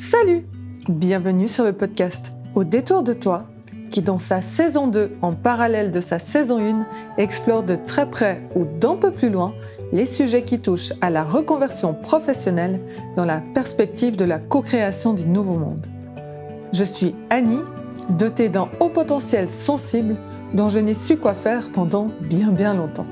Salut Bienvenue sur le podcast Au détour de toi, qui dans sa saison 2, en parallèle de sa saison 1, explore de très près ou d'un peu plus loin les sujets qui touchent à la reconversion professionnelle dans la perspective de la co-création du nouveau monde. Je suis Annie, dotée d'un haut potentiel sensible dont je n'ai su quoi faire pendant bien bien longtemps.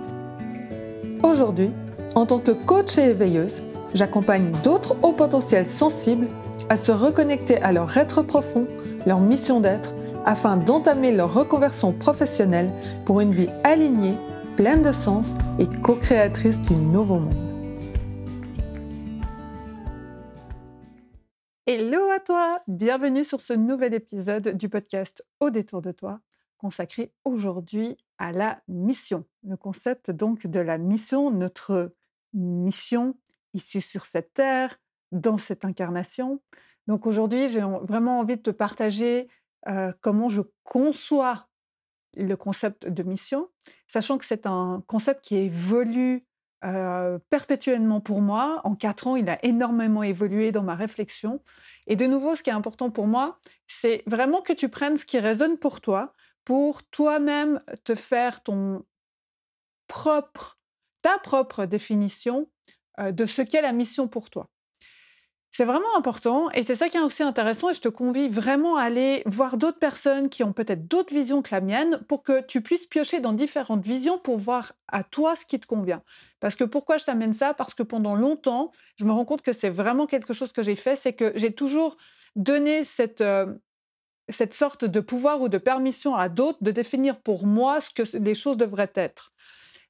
Aujourd'hui, en tant que coach et éveilleuse, j'accompagne d'autres hauts potentiels sensibles à se reconnecter à leur être profond, leur mission d'être, afin d'entamer leur reconversion professionnelle pour une vie alignée, pleine de sens et co-créatrice du nouveau monde. Hello à toi Bienvenue sur ce nouvel épisode du podcast Au détour de toi, consacré aujourd'hui à la mission. Le concept donc de la mission, notre mission issue sur cette terre, dans cette incarnation. Donc aujourd'hui, j'ai vraiment envie de te partager comment je conçois le concept de mission, sachant que c'est un concept qui évolue perpétuellement pour moi. En quatre ans, il a énormément évolué dans ma réflexion. Et de nouveau, ce qui est important pour moi, c'est vraiment que tu prennes ce qui résonne pour toi, pour toi-même te faire ton propre, ta propre définition de ce qu'est la mission pour toi. C'est vraiment important et c'est ça qui est aussi intéressant et je te convie vraiment à aller voir d'autres personnes qui ont peut-être d'autres visions que la mienne pour que tu puisses piocher dans différentes visions pour voir à toi ce qui te convient. Parce que pourquoi je t'amène ça? Parce que pendant longtemps, je me rends compte que c'est vraiment quelque chose que j'ai fait, c'est que j'ai toujours donné cette, cette sorte de pouvoir ou de permission à d'autres de définir pour moi ce que les choses devraient être.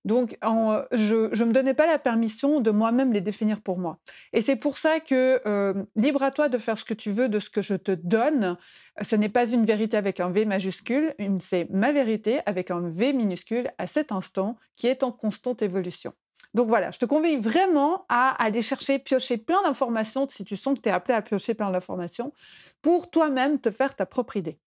Donc, je ne me donnais pas la permission de moi-même les définir pour moi. Et c'est pour ça que libre à toi de faire ce que tu veux de ce que je te donne. Ce n'est pas une vérité avec un V majuscule, c'est ma vérité avec un V minuscule à cet instant qui est en constante évolution. Donc voilà, je te convie vraiment à aller chercher, piocher plein d'informations si tu sens que tu es appelé à piocher plein d'informations pour toi-même te faire ta propre idée.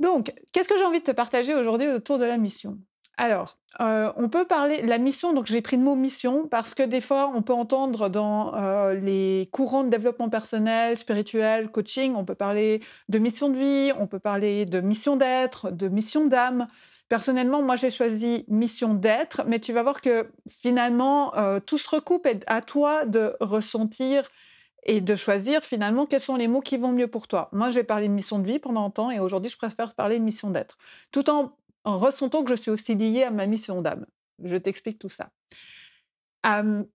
Donc, qu'est-ce que j'ai envie de te partager aujourd'hui autour de la mission? Alors, euh, on peut parler la mission. Donc, j'ai pris le mot mission parce que des fois, on peut entendre dans euh, les courants de développement personnel, spirituel, coaching, on peut parler de mission de vie, on peut parler de mission d'être, de mission d'âme. Personnellement, moi, j'ai choisi mission d'être, mais tu vas voir que finalement, euh, tout se recoupe et à toi de ressentir et de choisir finalement quels sont les mots qui vont mieux pour toi. Moi, je vais parler de mission de vie pendant longtemps et aujourd'hui, je préfère parler de mission d'être. Tout en en ressentant que je suis aussi liée à ma mission d'âme. Je t'explique tout ça.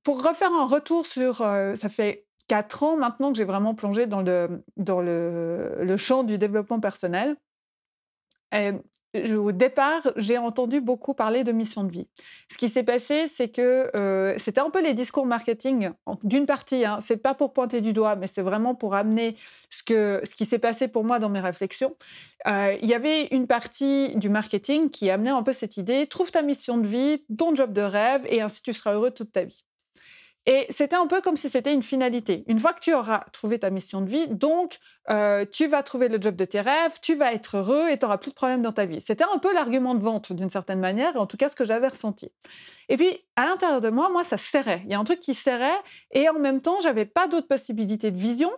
pour refaire un retour sur, ça fait quatre ans maintenant que j'ai vraiment plongé dans le, dans le, champ du développement personnel au départ, j'ai entendu beaucoup parler de mission de vie. Ce qui s'est passé, c'est que euh, c'était un peu les discours marketing d'une partie. Hein, c'est pas pour pointer du doigt, mais c'est vraiment pour amener ce que ce qui s'est passé pour moi dans mes réflexions. Euh, il y avait une partie du marketing qui amenait un peu cette idée trouve ta mission de vie, ton job de rêve, et ainsi tu seras heureux toute ta vie. Et c'était un peu comme si c'était une finalité. Une fois que tu auras trouvé ta mission de vie, donc euh, tu vas trouver le job de tes rêves, tu vas être heureux et tu n'auras plus de problèmes dans ta vie. C'était un peu l'argument de vente d'une certaine manière, en tout cas ce que j'avais ressenti. Et puis à l'intérieur de moi, moi ça serrait. Il y a un truc qui serrait et en même temps j'avais pas d'autres possibilités de vision.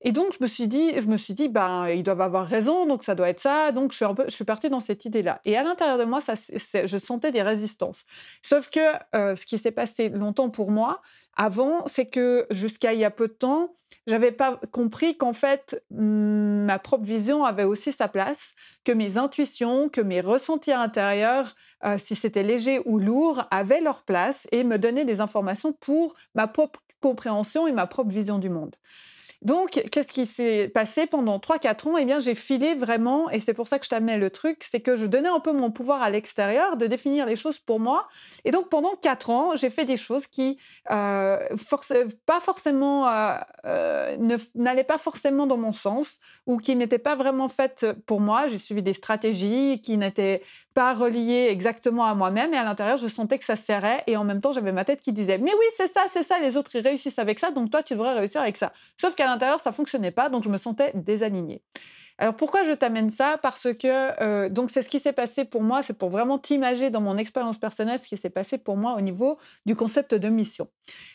Et donc je me suis dit, je me suis dit, ben ils doivent avoir raison, donc ça doit être ça. Donc je suis un peu, je suis partie dans cette idée-là. Et à l'intérieur de moi, ça, je sentais des résistances. Sauf que euh, ce qui s'est passé longtemps pour moi, avant, c'est que jusqu'à il y a peu de temps, j'avais pas compris qu'en fait, mmh, ma propre vision avait aussi sa place, que mes intuitions, que mes ressentis intérieurs, euh, si c'était léger ou lourd, avaient leur place et me donnaient des informations pour ma propre compréhension et ma propre vision du monde. Donc, qu'est-ce qui s'est passé pendant 3-4 ans? Eh bien, j'ai filé vraiment, et c'est pour ça que je t'amène le truc, c'est que je donnais un peu mon pouvoir à l'extérieur de définir les choses pour moi. Et donc, pendant 4 ans, j'ai fait des choses qui euh, pas forcément, euh, euh, n'allaient pas forcément dans mon sens ou qui n'étaient pas vraiment faites pour moi. J'ai suivi des stratégies qui n'étaient pas relié exactement à moi-même et à l'intérieur, je sentais que ça serrait et en même temps, j'avais ma tête qui disait "Mais oui, c'est ça, c'est ça, les autres ils réussissent avec ça, donc toi tu devrais réussir avec ça." Sauf qu'à l'intérieur, ça fonctionnait pas, donc je me sentais désalignée. Alors pourquoi je t'amène ça? Parce que euh, donc c'est ce qui s'est passé pour moi, c'est pour vraiment t'imager dans mon expérience personnelle ce qui s'est passé pour moi au niveau du concept de mission.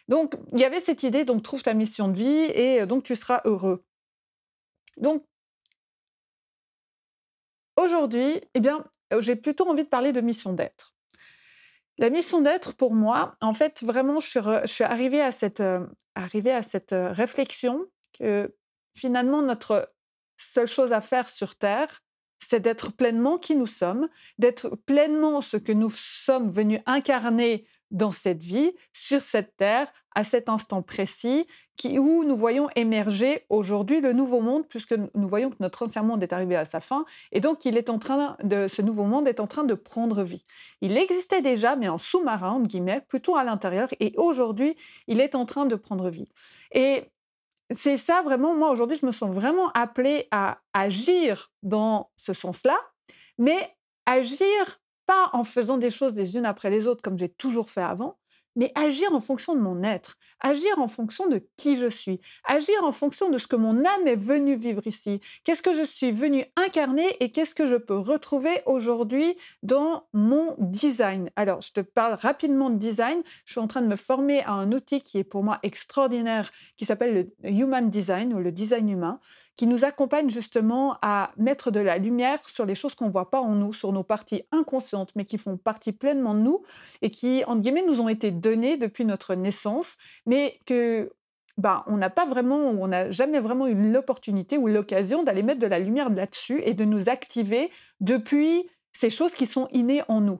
Donc il y avait cette idée, donc trouve ta mission de vie et euh, donc tu seras heureux. Donc aujourd'hui, eh bien, j'ai plutôt envie de parler de mission d'être. La mission d'être, pour moi, en fait, vraiment, je suis, arrivée à cette, arrivée à cette réflexion que finalement, notre seule chose à faire sur Terre, c'est d'être pleinement qui nous sommes, d'être pleinement ce que nous sommes venus incarner dans cette vie, sur cette terre, à cet instant précis, où nous voyons émerger aujourd'hui le nouveau monde, puisque nous voyons que notre ancien monde est arrivé à sa fin, et donc il est en train de, ce nouveau monde est en train de prendre vie. Il existait déjà, mais en sous-marin, plutôt à l'intérieur, et aujourd'hui, il est en train de prendre vie. Et c'est ça vraiment, moi aujourd'hui, je me sens vraiment appelée à agir dans ce sens-là, mais agir pas en faisant des choses les unes après les autres comme j'ai toujours fait avant, mais agir en fonction de mon être, agir en fonction de qui je suis, agir en fonction de ce que mon âme est venue vivre ici, qu'est-ce que je suis venue incarner et qu'est-ce que je peux retrouver aujourd'hui dans mon design? Alors, je te parle rapidement de design. Je suis en train de me former à un outil qui est pour moi extraordinaire, qui s'appelle le Human Design ou le design humain qui nous accompagne justement à mettre de la lumière sur les choses qu'on ne voit pas en nous, sur nos parties inconscientes, mais qui font partie pleinement de nous et qui, entre guillemets, nous ont été données depuis notre naissance, mais que bah, on n'a pas vraiment, on n'a jamais vraiment eu l'opportunité ou l'occasion d'aller mettre de la lumière là-dessus et de nous activer depuis ces choses qui sont innées en nous.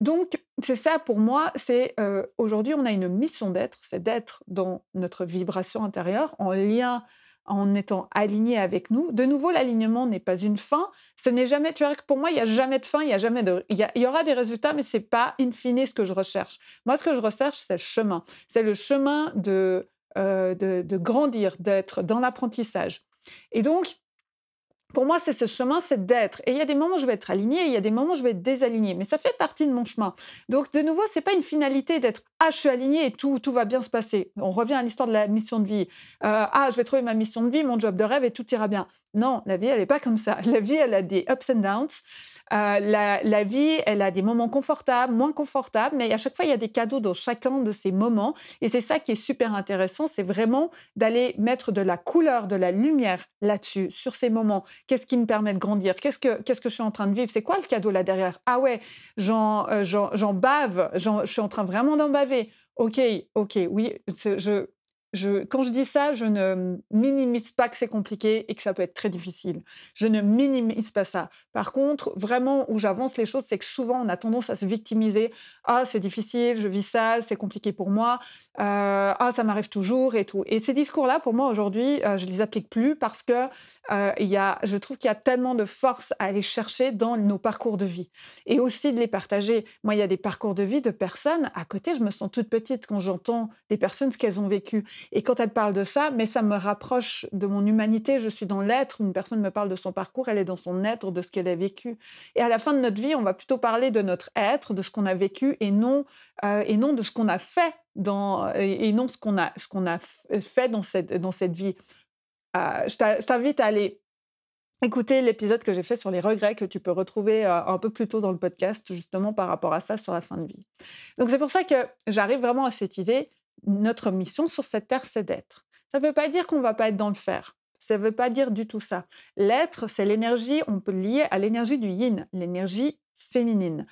Donc, c'est ça pour moi, c'est euh, aujourd'hui on a une mission d'être, c'est d'être dans notre vibration intérieure en lien en étant aligné avec nous. De nouveau, l'alignement n'est pas une fin. Ce n'est jamais, tu vois, pour moi, il n'y a jamais de fin, il y a jamais de, il y, aura des résultats, mais c'est pas in fine ce que je recherche. Moi, ce que je recherche, c'est le chemin. C'est le chemin de, euh, de, de grandir, d'être dans l'apprentissage. Et donc, pour moi, c'est ce chemin, c'est d'être. Et il y a des moments où je vais être aligné, il y a des moments où je vais être désaligné. Mais ça fait partie de mon chemin. Donc, de nouveau, c'est pas une finalité d'être ah, je suis aligné et tout, tout va bien se passer. On revient à l'histoire de la mission de vie. Euh, ah, je vais trouver ma mission de vie, mon job de rêve et tout ira bien. Non, la vie, elle n'est pas comme ça. La vie, elle a des ups and downs. Euh, la, vie, elle a des moments confortables, moins confortables, mais à chaque fois, il y a des cadeaux dans chacun de ces moments. Et c'est ça qui est super intéressant, c'est vraiment d'aller mettre de la couleur, de la lumière là-dessus, sur ces moments. Qu'est-ce qui me permet de grandir? Qu'est-ce que, je suis en train de vivre? C'est quoi le cadeau là derrière? Ah ouais, j'en, euh, bave, je suis en train vraiment d'en baver. Ok, ok, oui, je, quand je dis ça, je ne minimise pas que c'est compliqué et que ça peut être très difficile. Je ne minimise pas ça. Par contre, vraiment, où j'avance les choses, c'est que souvent, on a tendance à se victimiser. Ah, c'est difficile, je vis ça, c'est compliqué pour moi. Euh, ah, ça m'arrive toujours et tout. Et ces discours-là, pour moi, aujourd'hui, euh, je les applique plus parce que euh, y a, je trouve qu'il y a tellement de force à aller chercher dans nos parcours de vie et aussi de les partager. Moi, il y a des parcours de vie de personnes à côté. Je me sens toute petite quand j'entends des personnes ce qu'elles ont vécu. Et quand elles parlent de ça, mais ça me rapproche de mon humanité. Je suis dans l'être. Une personne me parle de son parcours, elle est dans son être, de ce qu'elle a vécu. Et à la fin de notre vie, on va plutôt parler de notre être, de ce qu'on a vécu, et non euh, et non de ce qu'on a fait dans et non ce qu'on a ce qu'on a fait dans cette dans cette vie. Euh, je t'invite à aller écouter l'épisode que j'ai fait sur les regrets que tu peux retrouver euh, un peu plus tôt dans le podcast, justement par rapport à ça sur la fin de vie. Donc c'est pour ça que j'arrive vraiment à cette idée notre mission sur cette terre, c'est d'être. Ça ne veut pas dire qu'on ne va pas être dans le faire. Ça ne veut pas dire du tout ça. L'être, c'est l'énergie, on peut lier à l'énergie du yin, l'énergie féminine.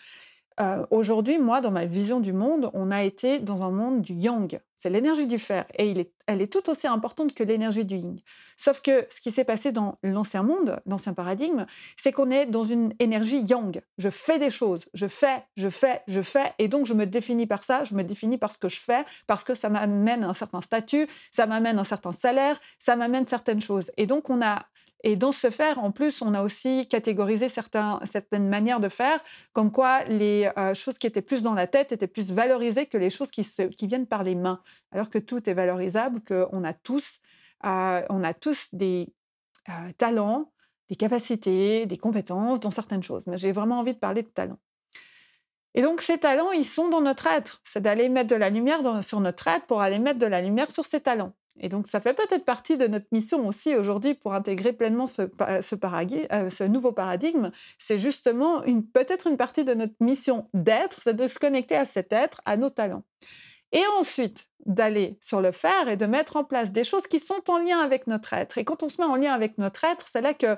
Euh, aujourd'hui, moi, dans ma vision du monde, on a été dans un monde du yang. C'est l'énergie du fer et elle est tout aussi importante que l'énergie du yin. Sauf que ce qui s'est passé dans l'ancien monde, l'ancien paradigme, c'est qu'on est dans une énergie yang. Je fais des choses, je fais, je fais, je fais, et donc je me définis par ça, je me définis par ce que je fais, parce que ça m'amène un certain statut, ça m'amène un certain salaire, ça m'amène certaines choses. Et donc on a et dans ce faire, en plus, on a aussi catégorisé certaines manières de faire, comme quoi les euh, choses qui étaient plus dans la tête étaient plus valorisées que les choses qui, viennent par les mains, alors que tout est valorisable, qu'on a tous, euh, a tous des euh, talents, des capacités, des compétences dans certaines choses. Mais j'ai vraiment envie de parler de talents. Et donc ces talents, ils sont dans notre être. C'est d'aller mettre de la lumière sur notre être pour aller mettre de la lumière sur ces talents. Et donc, ça fait peut-être partie de notre mission aussi aujourd'hui pour intégrer pleinement ce, ce nouveau paradigme. C'est justement peut-être une partie de notre mission d'être, c'est de se connecter à cet être, à nos talents. Et ensuite, d'aller sur le faire et de mettre en place des choses qui sont en lien avec notre être. Et quand on se met en lien avec notre être, c'est là que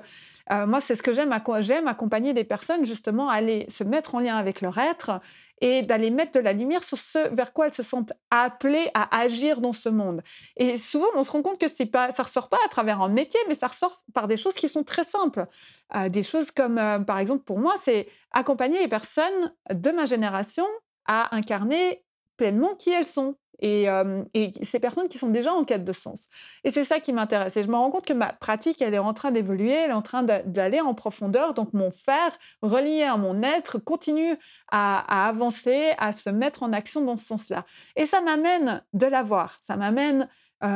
euh, moi, c'est ce que j'aime, j'aime accompagner des personnes justement à aller se mettre en lien avec leur être et d'aller mettre de la lumière sur ce vers quoi elles se sentent appelées à agir dans ce monde. Et souvent, on se rend compte que c'est pas, ça ressort pas à travers un métier, mais ça ressort par des choses qui sont très simples. Euh, des choses comme, euh, par exemple, pour moi, c'est accompagner les personnes de ma génération à incarner pleinement qui elles sont et, ces personnes qui sont déjà en quête de sens. Et c'est ça qui m'intéresse. Et je me rends compte que ma pratique, elle est en train d'évoluer, elle est en train d'aller en profondeur. Donc mon faire, relié à mon être, continue à, avancer, à se mettre en action dans ce sens-là. Et ça m'amène de l'avoir, ça m'amène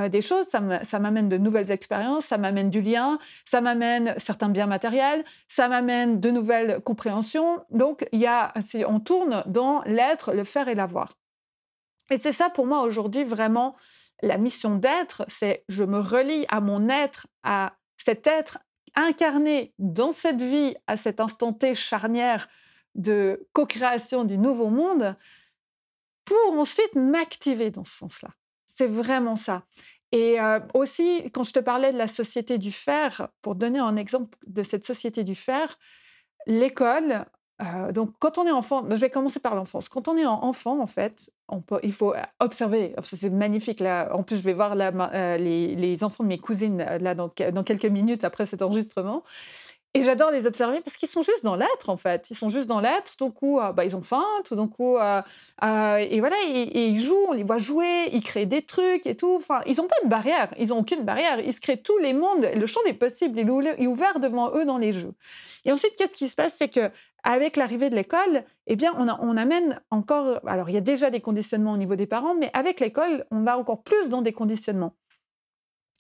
des choses, ça m'amène de nouvelles expériences, ça m'amène du lien, ça m'amène certains biens matériels, ça m'amène de nouvelles compréhensions. Donc, il y a, on tourne dans l'être, le faire et l'avoir. Et c'est ça pour moi aujourd'hui vraiment la mission d'être, c'est je me relie à mon être, à cet être incarné dans cette vie, à cet instant T charnière de co-création du nouveau monde, pour ensuite m'activer dans ce sens-là. C'est vraiment ça. Et euh, aussi, quand je te parlais de la société du fer, pour donner un exemple de cette société du fer, l'école, donc, quand on est enfant, je vais commencer par l'enfance. Quand on est enfant, en fait, il faut observer. C'est magnifique. Là. En plus, je vais voir les, les, enfants de mes cousines là, dans, quelques minutes après cet enregistrement. Et j'adore les observer parce qu'ils sont juste dans l'être, en fait. Ils sont juste dans l'être. Tout d'un coup, bah, ils ont faim. Tout d'un coup, euh, et voilà, et, ils jouent. On les voit jouer. Ils créent des trucs et tout. Enfin, ils n'ont pas de barrière. Ils n'ont aucune barrière. Ils se créent tous les mondes. Le champ des possibles il est ouvert devant eux dans les jeux. Et ensuite, qu'est-ce qui se passe? C'est que avec l'arrivée de l'école, eh bien, on, amène encore. Alors, il y a déjà des conditionnements au niveau des parents, mais avec l'école, on va encore plus dans des conditionnements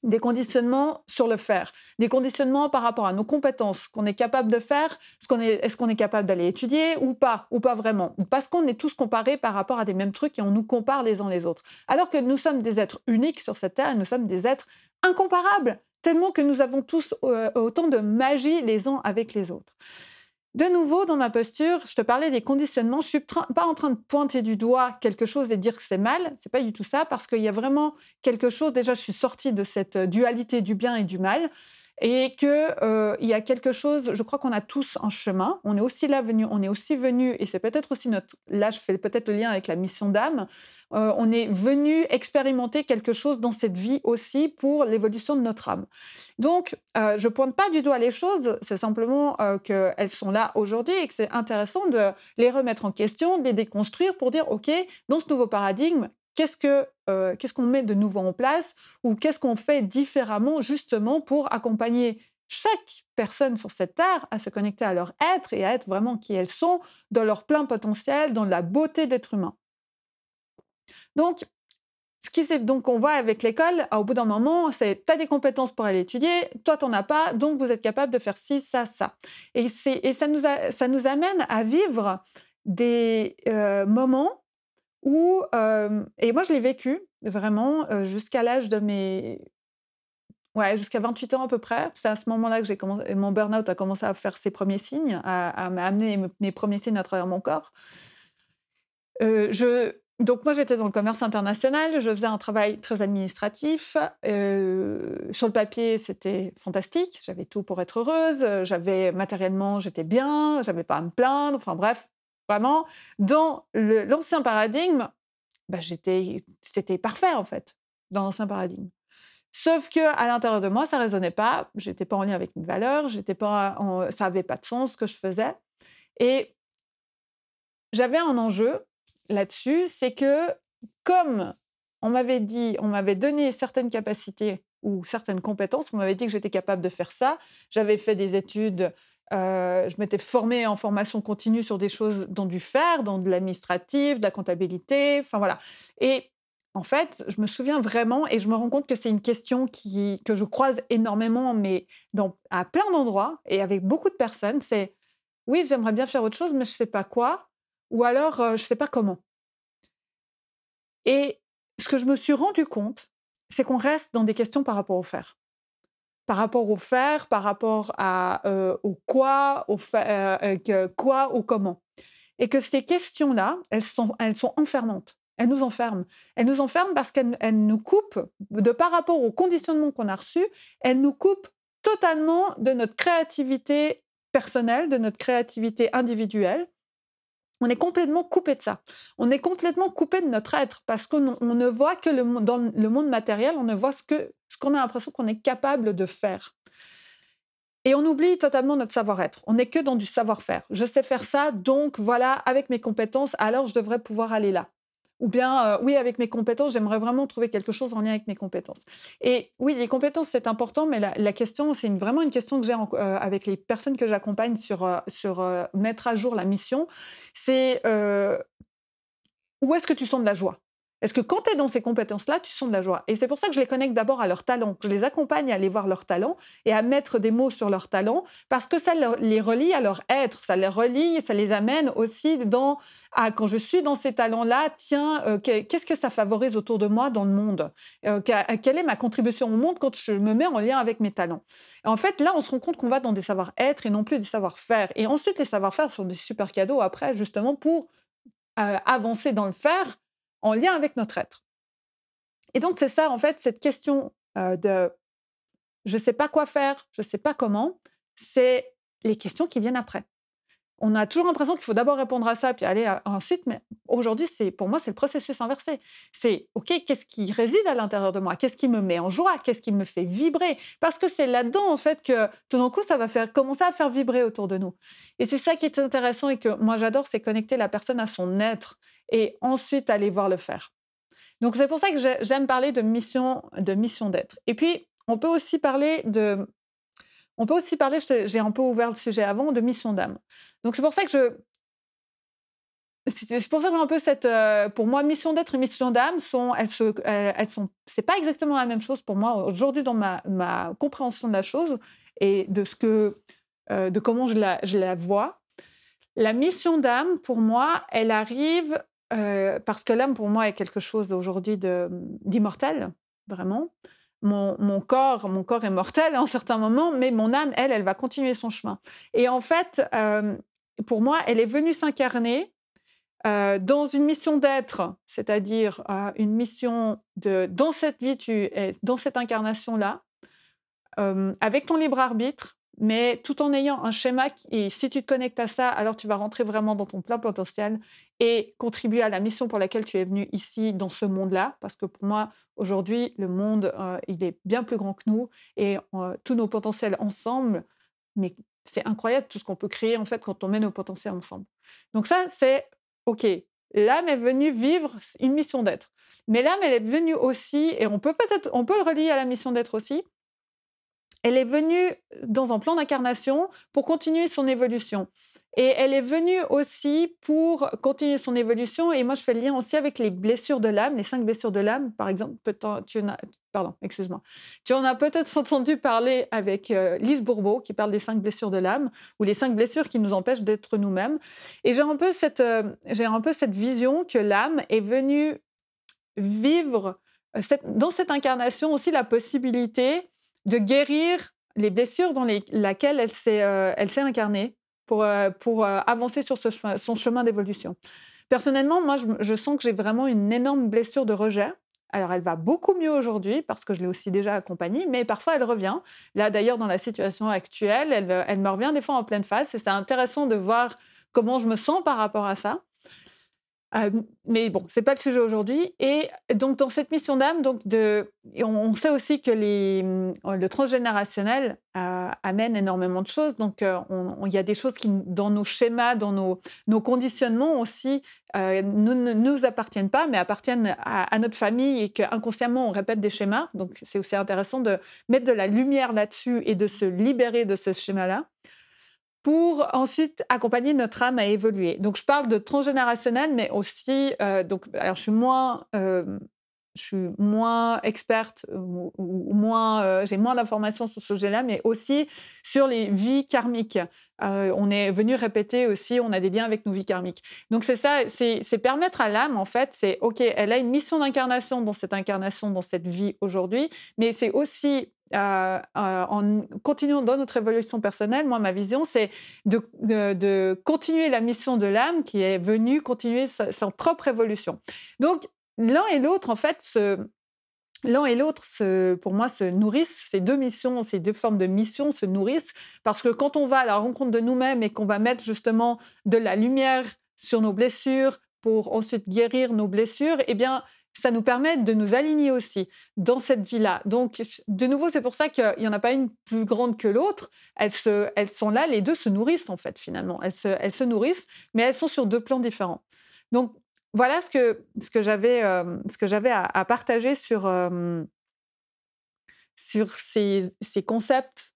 des conditionnements sur le faire, des conditionnements par rapport à nos compétences, qu'on est capable de faire, est-ce qu'on est, est, capable d'aller étudier ou pas, ou pas vraiment, parce qu'on est tous comparés par rapport à des mêmes trucs et on nous compare les uns les autres. Alors que nous sommes des êtres uniques sur cette terre nous sommes des êtres incomparables, tellement que nous avons tous euh, autant de magie les uns avec les autres. De nouveau, dans ma posture, je te parlais des conditionnements. Je suis pas en train de pointer du doigt quelque chose et dire que c'est mal. C'est pas du tout ça, parce qu'il y a vraiment quelque chose. Déjà, je suis sortie de cette dualité du bien et du mal et qu'il euh, y a quelque chose, je crois qu'on a tous un chemin, on est aussi là venu, on est aussi venu, et c'est peut-être aussi notre, là je fais peut-être le lien avec la mission d'âme, euh, on est venu expérimenter quelque chose dans cette vie aussi pour l'évolution de notre âme. Donc, euh, je pointe pas du doigt les choses, c'est simplement euh, qu'elles sont là aujourd'hui et que c'est intéressant de les remettre en question, de les déconstruire pour dire, OK, dans ce nouveau paradigme, euh, qu'est-ce qu'on met de nouveau en place ou qu'est-ce qu'on fait différemment justement pour accompagner chaque personne sur cette terre à se connecter à leur être et à être vraiment qui elles sont, dans leur plein potentiel, dans la beauté d'être humain. Donc, ce qui c'est donc on voit avec l'école, au bout d'un moment, c'est tu as des compétences pour aller étudier, toi tu n'en as pas, donc vous êtes capable de faire ci, ça, ça. Et, et ça, nous ça nous amène à vivre des euh, moments et moi je l'ai vécu vraiment jusqu'à l'âge de mes... Ouais, jusqu'à 28 ans à peu près. C'est à ce moment-là que commencé, mon burn-out a commencé à faire ses premiers signes, à, m'amener mes premiers signes à travers mon corps. donc moi j'étais dans le commerce international, je faisais un travail très administratif. sur le papier c'était fantastique, j'avais tout pour être heureuse, j'avais matériellement j'étais bien, j'avais pas à me plaindre, enfin bref, Vraiment, dans l'ancien paradigme, bah, c'était parfait en fait, dans l'ancien paradigme. Sauf que à l'intérieur de moi, ça résonnait pas. J'étais pas en lien avec mes valeurs. J'étais pas, ça avait pas de sens ce que je faisais. Et j'avais un enjeu là-dessus, c'est que comme on m'avait dit, on m'avait donné certaines capacités ou certaines compétences, on m'avait dit que j'étais capable de faire ça. J'avais fait des études je m'étais formée en formation continue sur des choses dans du faire, dans de l'administratif, de la comptabilité, enfin voilà. Et en fait, je me souviens vraiment, et je me rends compte que c'est une question qui, que je croise énormément, mais à plein d'endroits et avec beaucoup de personnes, c'est oui, j'aimerais bien faire autre chose, mais je ne sais pas quoi, ou alors je ne sais pas comment. Et ce que je me suis rendu compte, c'est qu'on reste dans des questions par rapport au faire. Par rapport au faire, par rapport à, au quoi, au quoi, au comment. Et que ces questions-là, elles sont, elles sont enfermantes. Elles nous enferment. Elles nous enferment parce qu'elles nous coupent, de par rapport au conditionnement qu'on a reçu, elles nous coupent totalement de notre créativité personnelle, de notre créativité individuelle. On est complètement coupé de ça. On est complètement coupé de notre être parce qu'on ne voit que le, dans le monde matériel, on ne voit qu'on qu'on a l'impression qu'on est capable de faire. Et on oublie totalement notre savoir-être. On n'est que dans du savoir-faire. Je sais faire ça, donc voilà, avec mes compétences, alors je devrais pouvoir aller là. Ou bien, euh, oui, avec mes compétences, j'aimerais vraiment trouver quelque chose en lien avec mes compétences. Et oui, les compétences, c'est important, mais la, question, c'est vraiment une question que j'ai euh, avec les personnes que j'accompagne sur, euh, sur mettre à jour la mission. C'est où est-ce que tu sens de la joie? Est-ce que quand tu es dans ces compétences-là, tu sens de la joie Et c'est pour ça que je les connecte d'abord à leurs talents. Je les accompagne à aller voir leurs talents et à mettre des mots sur leurs talents parce que ça les relie à leur être, ça les relie, ça les amène aussi dans ah, quand je suis dans ces talents-là, tiens, euh, qu'est-ce que ça favorise autour de moi dans le monde euh, Quelle est ma contribution au monde quand je me mets en lien avec mes talents? En fait, là, on se rend compte qu'on va dans des savoir-être et non plus des savoir-faire. Et ensuite, les savoir-faire sont des super cadeaux après, justement, pour euh, avancer dans le faire en lien avec notre être. Et donc, c'est ça, en fait, cette question de je ne sais pas quoi faire, je ne sais pas comment, c'est les questions qui viennent après. On a toujours l'impression qu'il faut d'abord répondre à ça, puis aller ensuite, mais aujourd'hui, c'est pour moi, c'est le processus inversé. C'est, OK, qu'est-ce qui réside à l'intérieur de moi? Qu'est-ce qui me met en joie? Qu'est-ce qui me fait vibrer? Parce que c'est là-dedans, en fait, que tout d'un coup, ça va commencer à faire vibrer autour de nous. Et c'est ça qui est intéressant et que moi, j'adore, c'est connecter la personne à son être et ensuite aller voir le faire. Donc c'est pour ça que j'aime parler de mission de mission d'être. Et puis on peut aussi parler de on peut aussi parler j'ai un peu ouvert le sujet avant de mission d'âme. Donc c'est pour ça que je c'est pour ça que un peu cette euh, pour moi mission d'être et mission d'âme sont elles se elles sont c'est pas exactement la même chose pour moi aujourd'hui dans ma, ma compréhension de la chose et de ce que euh, de comment je la, je la vois. La mission d'âme, pour moi, elle arrive parce que l'âme, pour moi, est quelque chose aujourd'hui d'immortel, vraiment. Mon, corps, mon corps est mortel à un certain moment, mais mon âme, elle, elle va continuer son chemin. Et en fait, pour moi, elle est venue s'incarner dans une mission d'être, c'est-à-dire une mission de dans cette vie, tu es dans cette incarnation-là, avec ton libre arbitre, mais tout en ayant un schéma. Et si tu te connectes à ça, alors tu vas rentrer vraiment dans ton plein potentiel et contribuer à la mission pour laquelle tu es venu ici, dans ce monde-là. Parce que pour moi, aujourd'hui, le monde, euh, il est bien plus grand que nous et euh, tous nos potentiels ensemble, mais c'est incroyable tout ce qu'on peut créer en fait quand on met nos potentiels ensemble. Donc ça, c'est OK. L'âme est venue vivre une mission d'être. Mais l'âme, elle est venue aussi, et on peut peut-être, on peut le relier à la mission d'être aussi, elle est venue dans un plan d'incarnation pour continuer son évolution. Et elle est venue aussi pour continuer son évolution. Et moi, je fais le lien aussi avec les blessures de l'âme, les cinq blessures de l'âme. Par exemple, pardon, excuse-moi. Tu en as peut-être entendu parler avec euh, Lise Bourbeau, qui parle des cinq blessures de l'âme, ou les cinq blessures qui nous empêchent d'être nous-mêmes. Et j'ai un, peu cette, euh, vision que l'âme est venue vivre euh, dans cette incarnation aussi la possibilité de guérir les blessures dans lesquelles elle s'est, euh, elle s'est incarnée pour, euh, pour euh, avancer sur son chemin d'évolution. Personnellement, moi, je, sens que j'ai vraiment une énorme blessure de rejet. Alors, elle va beaucoup mieux aujourd'hui parce que je l'ai aussi déjà accompagnée, mais parfois elle revient. Là, d'ailleurs, dans la situation actuelle, elle, elle me revient des fois en pleine phase et c'est intéressant de voir comment je me sens par rapport à ça mais bon, c'est pas le sujet aujourd'hui. Et donc, dans cette mission d'âme, donc on, sait aussi que mmh, le transgénérationnel amène énormément de choses. Donc, il y a des choses qui, dans nos schémas, dans nos, conditionnements aussi, ne nous, appartiennent pas, mais appartiennent à notre famille et qu'inconsciemment, on répète des schémas. Donc, c'est aussi intéressant de mettre de la lumière là-dessus et de se libérer de ce schéma-là pour ensuite accompagner notre âme à évoluer. Donc, je parle de transgénérationnel, mais aussi, euh, donc, alors je suis moins, euh, je suis moins experte ou, moins, j'ai moins d'informations sur ce sujet-là, mais aussi sur les vies karmiques. on est venu répéter aussi, on a des liens avec nos vies karmiques. Donc c'est ça, c'est permettre à l'âme, en fait, c'est OK, elle a une mission d'incarnation dans cette incarnation, dans cette vie aujourd'hui, mais c'est aussi en continuant dans notre évolution personnelle, moi, ma vision, c'est de, continuer la mission de l'âme qui est venue continuer sa, propre évolution. Donc, l'un et l'autre, en fait, l'un et l'autre, pour moi, se nourrissent. Ces deux missions, ces deux formes de mission se nourrissent parce que quand on va à la rencontre de nous-mêmes et qu'on va mettre justement de la lumière sur nos blessures pour ensuite guérir nos blessures, eh bien, ça nous permet de nous aligner aussi dans cette vie-là. Donc, de nouveau, c'est pour ça qu'il n'y en a pas une plus grande que l'autre. Elles, elles sont là, les deux se nourrissent en fait, finalement. Elles se, elles se nourrissent, mais elles sont sur deux plans différents. Donc, voilà ce que, ce que j'avais euh, à, partager sur, euh, ces, concepts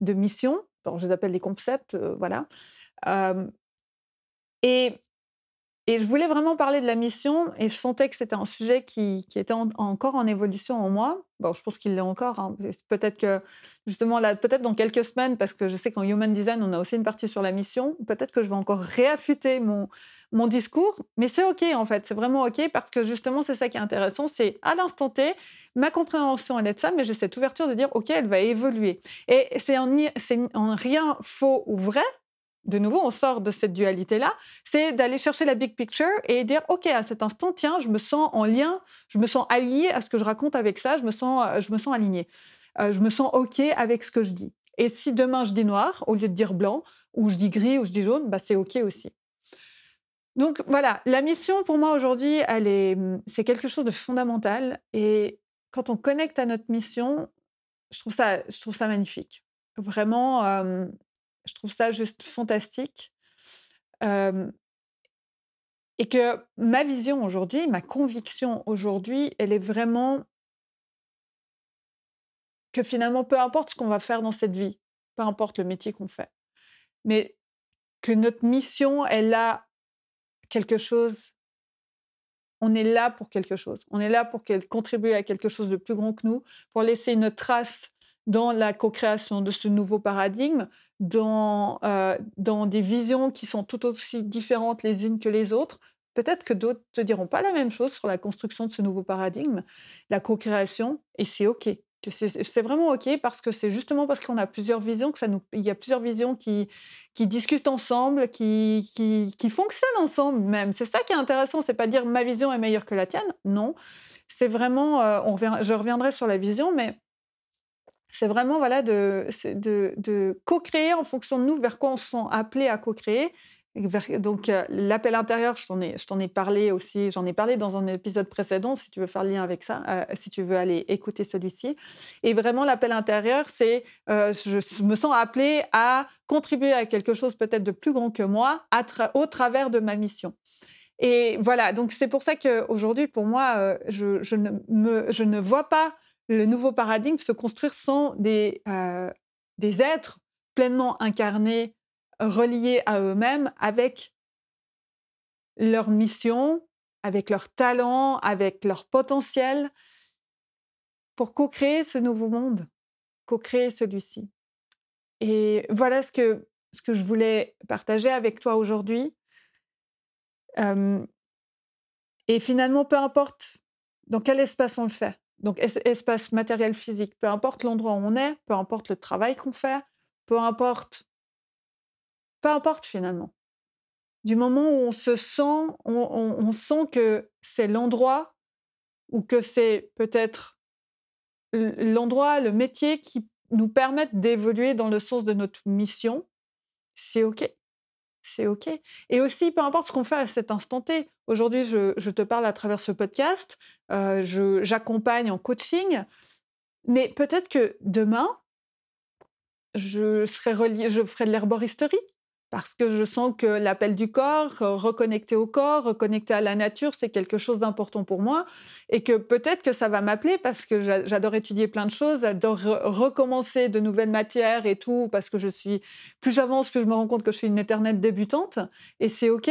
de mission. je les appelle des concepts, euh, voilà. et et je voulais vraiment parler de la mission et je sentais que c'était un sujet qui, était encore en évolution en moi. Bon, je pense qu'il l'est encore. Hein. Peut-être que, justement, là, peut-être dans quelques semaines, parce que je sais qu'en Human Design, on a aussi une partie sur la mission, peut-être que je vais encore réaffûter mon, discours. Mais c'est OK, en fait. C'est vraiment OK parce que, justement, c'est ça qui est intéressant. C'est à l'instant T, ma compréhension, elle est de ça, mais j'ai cette ouverture de dire OK, elle va évoluer. Et c'est en rien faux ou vrai, de nouveau, on sort de cette dualité-là, c'est d'aller chercher la big picture et dire, OK, à cet instant, tiens, je me sens en lien, je me sens allié à ce que je raconte avec ça, je me sens, euh, je me sens aligné. Euh, je me sens OK avec ce que je dis. Et si demain je dis noir au lieu de dire blanc, ou je dis gris, ou je dis jaune, bah, c'est OK aussi. Donc voilà, la mission pour moi aujourd'hui, elle est, c'est quelque chose de fondamental. Et quand on connecte à notre mission, je trouve ça, je trouve ça magnifique. Vraiment, je trouve ça juste fantastique. et que ma vision aujourd'hui, ma conviction aujourd'hui, elle est vraiment que finalement, peu importe ce qu'on va faire dans cette vie, peu importe le métier qu'on fait, mais que notre mission, elle a quelque chose, on est là pour quelque chose, on est là pour qu'elle contribue à quelque chose de plus grand que nous, pour laisser une trace dans la co-création de ce nouveau paradigme, dans, euh, dans des visions qui sont tout aussi différentes les unes que les autres. Peut-être que d'autres ne te diront pas la même chose sur la construction de ce nouveau paradigme, la co-création, et c'est OK. C'est vraiment OK parce que c'est justement parce qu'on a plusieurs visions que ça nous, il y a plusieurs visions qui, qui discutent ensemble, qui, qui, qui fonctionnent ensemble même. C'est ça qui est intéressant, c'est pas dire ma vision est meilleure que la tienne, non. C'est vraiment, euh, je reviendrai sur la vision, mais c'est vraiment voilà, de, co-créer en fonction de nous vers quoi on se sent appelé à co-créer. Donc, euh, l'appel intérieur, je t'en ai, ai, parlé aussi, j'en ai parlé dans un épisode précédent, si tu veux faire le lien avec ça, euh, si tu veux aller écouter celui-ci. Et vraiment, l'appel intérieur, c'est euh, je me sens appelé à contribuer à quelque chose peut-être de plus grand que moi au travers de ma mission. Et voilà, donc c'est pour ça qu'aujourd'hui, pour moi, je, je, ne me, je ne vois pas le nouveau paradigme se construire sans des, euh, des êtres pleinement incarnés, reliés à eux-mêmes, avec leur mission, avec leur talent, avec leur potentiel, pour co-créer ce nouveau monde, co-créer celui-ci. Et voilà ce que, ce que je voulais partager avec toi aujourd'hui. et finalement, peu importe dans quel espace on le fait, donc espace matériel physique, peu importe l'endroit où on est, peu importe le travail qu'on fait, peu importe, peu importe finalement. Du moment où on se sent, on, sent que c'est l'endroit ou que c'est peut-être l'endroit, le métier qui nous permettent d'évoluer dans le sens de notre mission, c'est OK c'est OK. Et aussi, peu importe ce qu'on fait à cet instant T. Aujourd'hui, je, te parle à travers ce podcast, euh, j'accompagne en coaching, mais peut-être que demain, je, serai je ferai de l'herboristerie? Parce que je sens que l'appel du corps, reconnecter au corps, reconnecter à la nature, c'est quelque chose d'important pour moi et que peut-être que ça va m'appeler parce que j'adore étudier plein de choses, j'adore recommencer de nouvelles matières et tout parce que je suis plus j'avance, plus je me rends compte que je suis une éternelle débutante et c'est OK.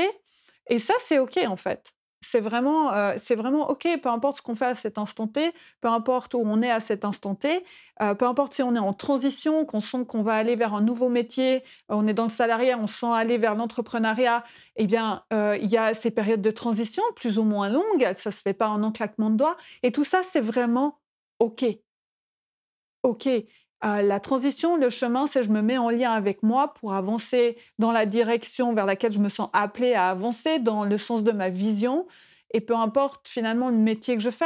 Et ça c'est OK en fait. C'est vraiment, euh, c'est vraiment OK, peu importe ce qu'on fait à cet instant T, peu importe où on est à cet instant T, euh, peu importe si on est en transition, qu'on sent qu'on va aller vers un nouveau métier, on est dans le salariat, on sent aller vers l'entrepreneuriat, eh bien, euh, il y a ces périodes de transition plus ou moins longues, ça ne se fait pas en un claquement de doigts, et tout ça, c'est vraiment OK. OK la transition, le chemin, c'est je me mets en lien avec moi pour avancer dans la direction vers laquelle je me sens appelée à avancer, dans le sens de ma vision, et peu importe finalement le métier que je fais.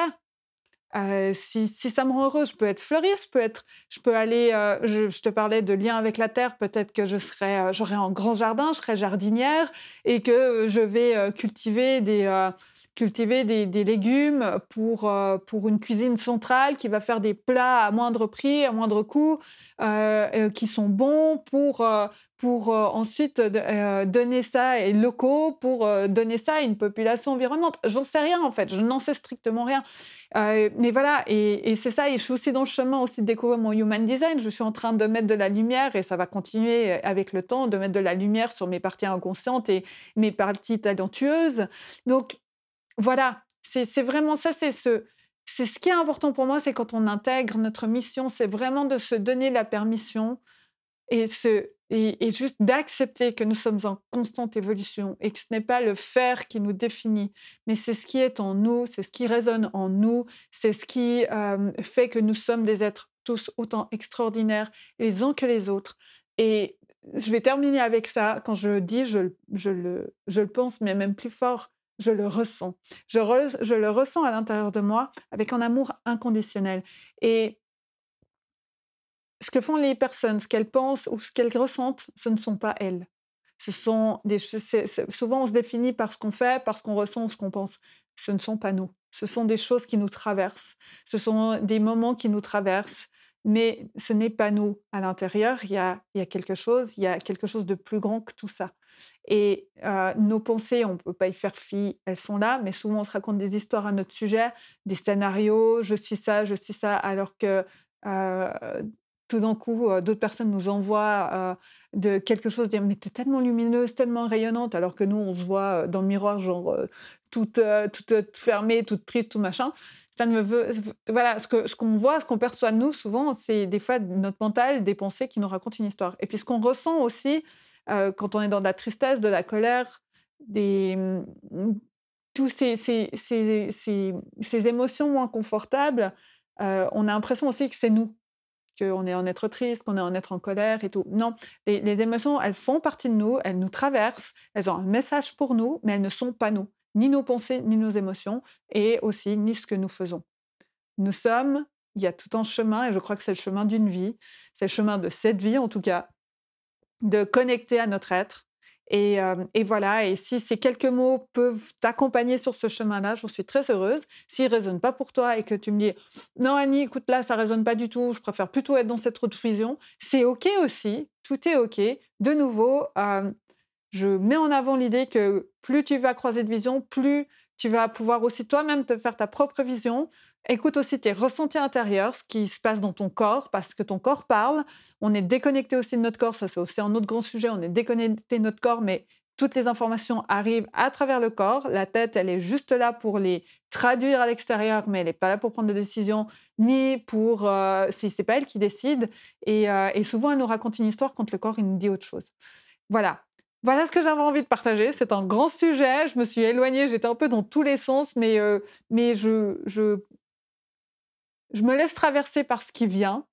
Euh, si, ça me rend heureuse, je peux être fleuriste, je peux, être, je peux aller, euh, je, te parlais de lien avec la terre, peut-être que je serais, euh, j'aurais un grand jardin, je serais jardinière et que je vais cultiver des, cultiver des, légumes pour, euh, pour une cuisine centrale qui va faire des plats à moindre prix, à moindre coût, euh, euh, qui sont bons pour, pour ensuite donner ça et locaux, pour donner ça à une population environnante. J'en sais rien en fait, je n'en sais strictement rien. mais voilà, et, et c'est ça, et je suis aussi dans le chemin aussi de découvrir mon human design. Je suis en train de mettre de la lumière, et ça va continuer avec le temps, de mettre de la lumière sur mes parties inconscientes et mes parties talentueuses. Donc, voilà, c'est vraiment ça, c'est ce, c'est ce qui est important pour moi, c'est quand on intègre notre mission, c'est vraiment de se donner la permission et, ce, et, juste d'accepter que nous sommes en constante évolution et que ce n'est pas le faire qui nous définit, mais c'est ce qui est en nous, c'est ce qui résonne en nous, c'est ce qui fait que nous sommes des êtres tous autant extraordinaires les uns que les autres. Et je vais terminer avec ça. Quand je dis, je, je, le, je le pense, mais même plus fort, je le ressens. Je, le ressens à l'intérieur de moi avec un amour inconditionnel. Et ce que font les personnes, ce qu'elles pensent ou ce qu'elles ressentent, ce ne sont pas elles. Ce sont des souvent on se définit par ce qu'on fait, par ce qu'on ressent ou ce qu'on pense. Ce ne sont pas nous. Ce sont des choses qui nous traversent. Ce sont des moments qui nous traversent mais ce n'est pas nous. À l'intérieur, il y a, quelque chose, il y a quelque chose de plus grand que tout ça. Et euh, nos pensées, on ne peut pas y faire fi, elles sont là, mais souvent on se raconte des histoires à notre sujet, des scénarios, je suis ça, je suis ça, alors que euh, tout d'un coup, euh, d'autres personnes nous envoient de quelque chose, dire mais t'es tellement lumineuse, tellement rayonnante, alors que nous, on se voit dans le miroir, genre toute, toute fermée, toute triste, tout machin ça ne veut. Voilà, ce qu'on ce qu'on voit, ce qu'on perçoit nous, souvent, c'est des fois notre mental, des pensées qui nous racontent une histoire. Et puis ce qu'on ressent aussi euh, quand on est dans de la tristesse, de la colère, des, mmh, tous ces, ces, ces, ces, émotions inconfortables, euh, on a l'impression aussi que c'est nous, qu'on est en être triste, qu'on est en être en colère et tout. Non, les émotions, elles font partie de nous, elles nous traversent, elles ont un message pour nous, mais elles ne sont pas nous ni nos pensées, ni nos émotions, et aussi ni ce que nous faisons. Nous sommes, il y a tout un chemin, et je crois que c'est le chemin d'une vie, c'est le chemin de cette vie en tout cas, de connecter à notre être. Et, euh, voilà, et si ces quelques mots peuvent t'accompagner sur ce chemin-là, j'en suis très heureuse. S'ils ne résonnent pas pour toi et que tu me dis non Annie, écoute là, ça ne résonne pas du tout, je préfère plutôt être dans cette route de fusion, c'est ok aussi, tout est ok. De nouveau, euh, je mets en avant l'idée que plus tu vas croiser de vision, plus tu vas pouvoir aussi toi-même te faire ta propre vision. Écoute aussi tes ressentis intérieurs, ce qui se passe dans ton corps, parce que ton corps parle. On est déconnecté aussi de notre corps, ça c'est aussi un autre grand sujet. On est déconnecté de notre corps, mais toutes les informations arrivent à travers le corps. La tête, elle est juste là pour les traduire à l'extérieur, mais elle n'est pas là pour prendre de décision, ni pour... Euh, c'est pas elle qui décide. Et, euh, et, souvent, elle nous raconte une histoire quand le corps, il nous dit autre chose. Voilà. Voilà ce que j'avais envie de partager. C'est un grand sujet. Je me suis éloignée, j'étais un peu dans tous les sens, mais, euh, mais je, je, me laisse traverser par ce qui vient.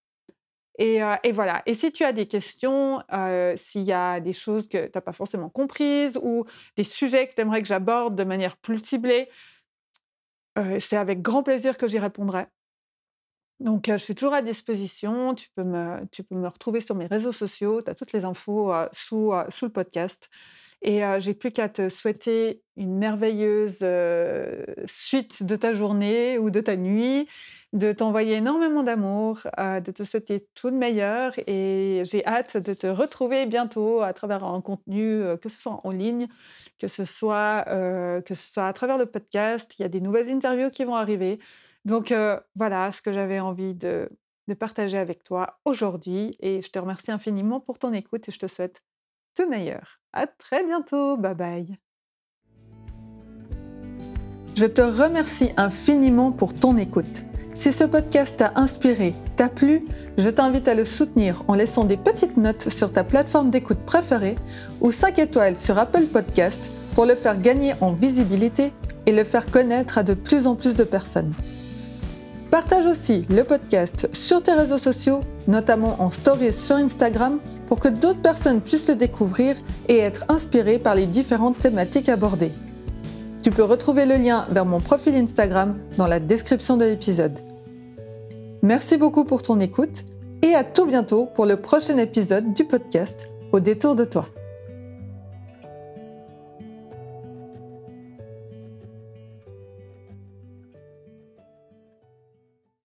Et, euh, et voilà. Et si tu as des questions, euh, s'il y a des choses que tu n'as pas forcément comprises ou des sujets que tu aimerais que j'aborde de manière plus ciblée, c'est avec grand plaisir que j'y répondrai. Donc, je suis toujours à disposition. Tu peux me, retrouver sur mes réseaux sociaux. Tu as toutes les infos sous, le podcast. Et j'ai plus qu'à te souhaiter une merveilleuse suite de ta journée ou de ta nuit, de t'envoyer énormément d'amour, de te souhaiter tout le meilleur. Et j'ai hâte de te retrouver bientôt à travers un contenu, que ce soit en ligne, que ce soit à travers le podcast. Il y a des nouvelles interviews qui vont arriver. Donc voilà ce que j'avais envie de, partager avec toi aujourd'hui et je te remercie infiniment pour ton écoute et je te souhaite tout meilleur. À très bientôt, bye bye. Je te remercie infiniment pour ton écoute. Si ce podcast t'a inspiré, t'a plu, je t'invite à le soutenir en laissant des petites notes sur ta plateforme d'écoute préférée ou 5 étoiles sur Apple Podcast pour le faire gagner en visibilité et le faire connaître à de plus en plus de personnes. Partage aussi le podcast sur tes réseaux sociaux, notamment en stories sur Instagram, pour que d'autres personnes puissent le découvrir et être inspirées par les différentes thématiques abordées. Tu peux retrouver le lien vers mon profil Instagram dans la description de l'épisode. Merci beaucoup pour ton écoute et à tout bientôt pour le prochain épisode du podcast Au détour de toi.